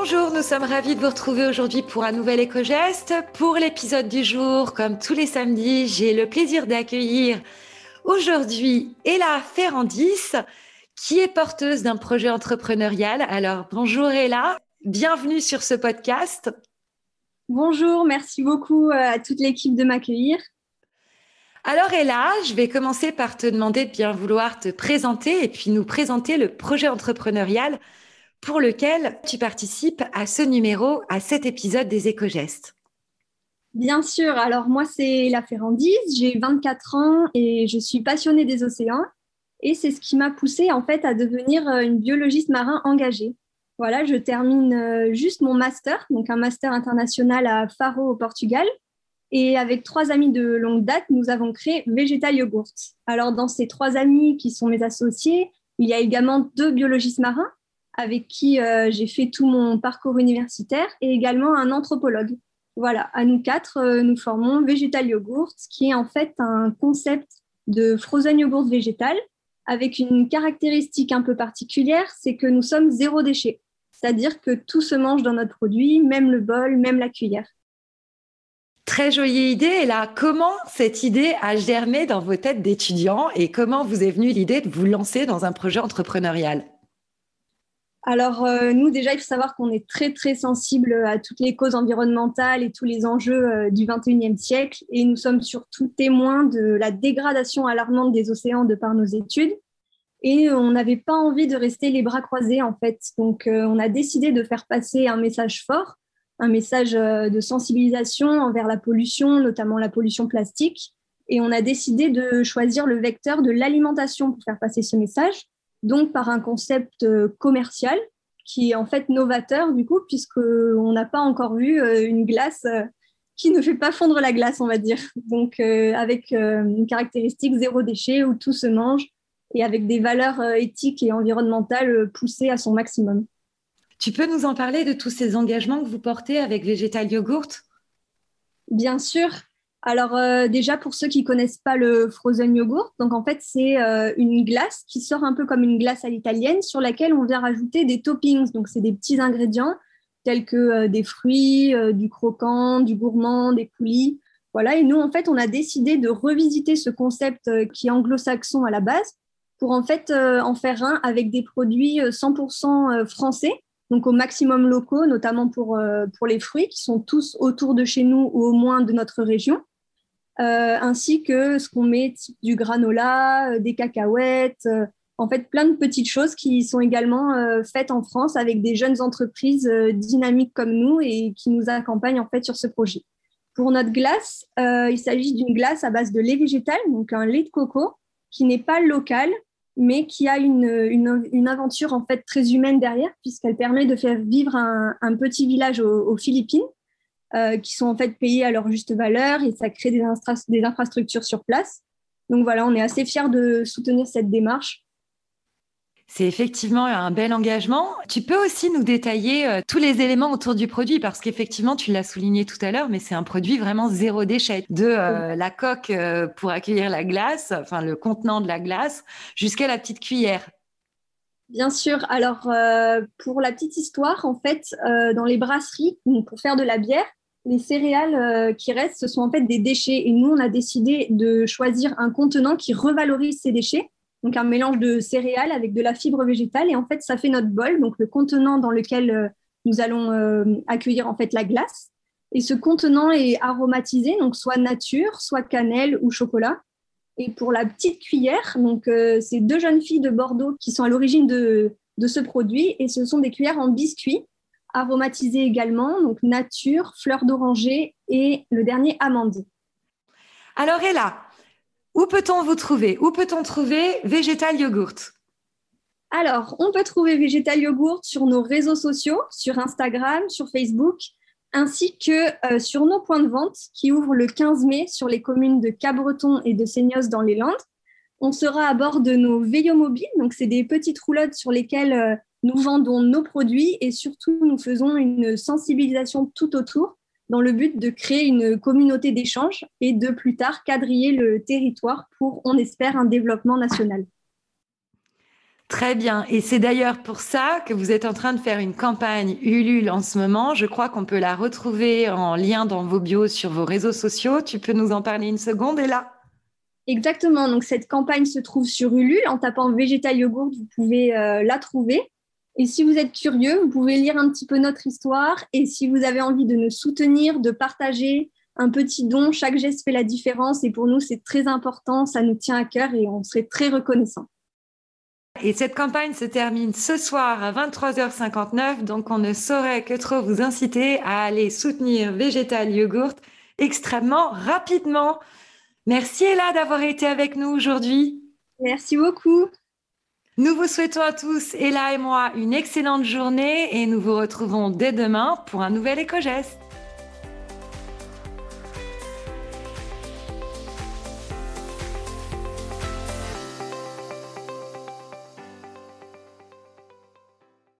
Bonjour, nous sommes ravis de vous retrouver aujourd'hui pour un nouvel éco-geste. Pour l'épisode du jour, comme tous les samedis, j'ai le plaisir d'accueillir aujourd'hui Ella Ferrandis, qui est porteuse d'un projet entrepreneurial. Alors, bonjour Ella, bienvenue sur ce podcast. Bonjour, merci beaucoup euh, à toute l'équipe de m'accueillir. Alors Ella, je vais commencer par te demander de bien vouloir te présenter et puis nous présenter le projet entrepreneurial pour lequel tu participes à ce numéro, à cet épisode des éco-gestes. Bien sûr, alors moi c'est la Ferrandise, j'ai 24 ans et je suis passionnée des océans et c'est ce qui m'a poussée en fait à devenir euh, une biologiste marin engagée. Voilà, je termine euh, juste mon master, donc un master international à Faro au Portugal. Et avec trois amis de longue date, nous avons créé Vegetal Yogurt. Alors, dans ces trois amis qui sont mes associés, il y a également deux biologistes marins avec qui euh, j'ai fait tout mon parcours universitaire et également un anthropologue. Voilà, à nous quatre, euh, nous formons Vegetal Yogurt, qui est en fait un concept de frozen yogurt végétal avec une caractéristique un peu particulière, c'est que nous sommes zéro déchet. C'est-à-dire que tout se mange dans notre produit, même le bol, même la cuillère. Très jolie idée. Et là, comment cette idée a germé dans vos têtes d'étudiants et comment vous est venue l'idée de vous lancer dans un projet entrepreneurial? Alors, euh, nous, déjà, il faut savoir qu'on est très, très sensible à toutes les causes environnementales et tous les enjeux euh, du 21e siècle. Et nous sommes surtout témoins de la dégradation alarmante des océans de par nos études. Et on n'avait pas envie de rester les bras croisés, en fait. Donc, euh, on a décidé de faire passer un message fort, un message de sensibilisation envers la pollution, notamment la pollution plastique. Et on a décidé de choisir le vecteur de l'alimentation pour faire passer ce message donc par un concept euh, commercial qui est en fait novateur du coup, puisqu'on n'a pas encore vu euh, une glace euh, qui ne fait pas fondre la glace, on va dire. Donc avec une caractéristique zéro déchet où tout se mange et avec des valeurs éthiques et environnementales poussées à son maximum. Tu peux nous en parler de tous ces engagements que vous portez avec Végétal Yogurt Bien sûr. Alors euh, déjà pour ceux qui connaissent pas le frozen yogurt, donc en fait c'est euh, une glace qui sort un peu comme une glace à l'italienne sur laquelle on vient rajouter des toppings. Donc c'est des petits ingrédients tels que euh, des fruits, du croquant, du gourmand, des coulis. Voilà et nous en fait on a décidé de revisiter ce concept qui est anglo-saxon à la base pour en fait en faire un avec des produits 100% français donc au maximum locaux, notamment pour, pour les fruits qui sont tous autour de chez nous ou au moins de notre région. Euh, ainsi que ce qu'on met du granola, euh, des cacahuètes, euh, en fait plein de petites choses qui sont également faites en France avec des jeunes entreprises dynamiques comme nous et qui nous accompagnent en fait sur ce projet. Pour notre glace, il s'agit d'une glace à base de lait végétal, donc un lait de coco qui n'est pas local, mais qui a une, une, aventure en fait très humaine derrière, puisqu'elle permet de faire vivre un, petit village aux Philippines euh, qui sont en fait payés à leur juste valeur et ça crée des, des infrastructures sur place. Donc voilà, on est assez fiers de soutenir cette démarche. C'est effectivement un bel engagement. Tu peux aussi nous détailler euh, tous les éléments autour du produit parce qu'effectivement, tu l'as souligné tout à l'heure, mais c'est un produit vraiment zéro déchet. De euh, la coque pour accueillir la glace, enfin le contenant de la glace, jusqu'à la petite cuillère. Bien sûr. Alors, pour la petite histoire, en fait, dans les brasseries, pour faire de la bière, les céréales euh, qui restent, ce sont en fait des déchets. Et nous, on a décidé de choisir un contenant qui revalorise ces déchets. Donc, un mélange de céréales avec de la fibre végétale. Et en fait, ça fait notre bol, donc le contenant dans lequel euh, nous allons euh, accueillir en fait la glace. Et ce contenant est aromatisé, donc soit nature, soit cannelle ou chocolat. Et pour la petite cuillère, donc c'est deux jeunes filles de Bordeaux qui sont à l'origine de, ce produit. Et ce sont des cuillères en biscuit aromatisé également, donc nature, fleur d'oranger et le dernier amande. Alors Ella, où peut-on vous trouver? Où peut-on trouver Végétal Yogurt Alors, on peut trouver Végétal Yogurt sur nos réseaux sociaux, sur Instagram, sur Facebook, ainsi que euh, sur nos points de vente qui ouvrent le 15 mai sur les communes de Cabreton et de Seignos dans les Landes. On sera à bord de nos mobiles, donc c'est des petites roulottes sur lesquelles euh, nous vendons nos produits et surtout nous faisons une sensibilisation tout autour dans le but de créer une communauté d'échange et de plus tard quadriller le territoire pour, on espère, un développement national. Très bien. Et c'est d'ailleurs pour ça que vous êtes en train de faire une campagne Ulule en ce moment. Je crois qu'on peut la retrouver en lien dans vos bios sur vos réseaux sociaux. Tu peux nous en parler une seconde, là Exactement. Donc, cette campagne se trouve sur Ulule. En tapant Végétal Yogourt, vous pouvez euh, la trouver. Et si vous êtes curieux, vous pouvez lire un petit peu notre histoire. Et si vous avez envie de nous soutenir, de partager un petit don, chaque geste fait la différence. Et pour nous, c'est très important. Ça nous tient à cœur et on serait très reconnaissant. Et cette campagne se termine ce soir à 23h59, donc on ne saurait que trop vous inciter à aller soutenir Végétal Yogurt extrêmement rapidement. Merci Ella d'avoir été avec nous aujourd'hui. Merci beaucoup. Nous vous souhaitons à tous, Ella et moi, une excellente journée et nous vous retrouvons dès demain pour un nouvel éco-geste.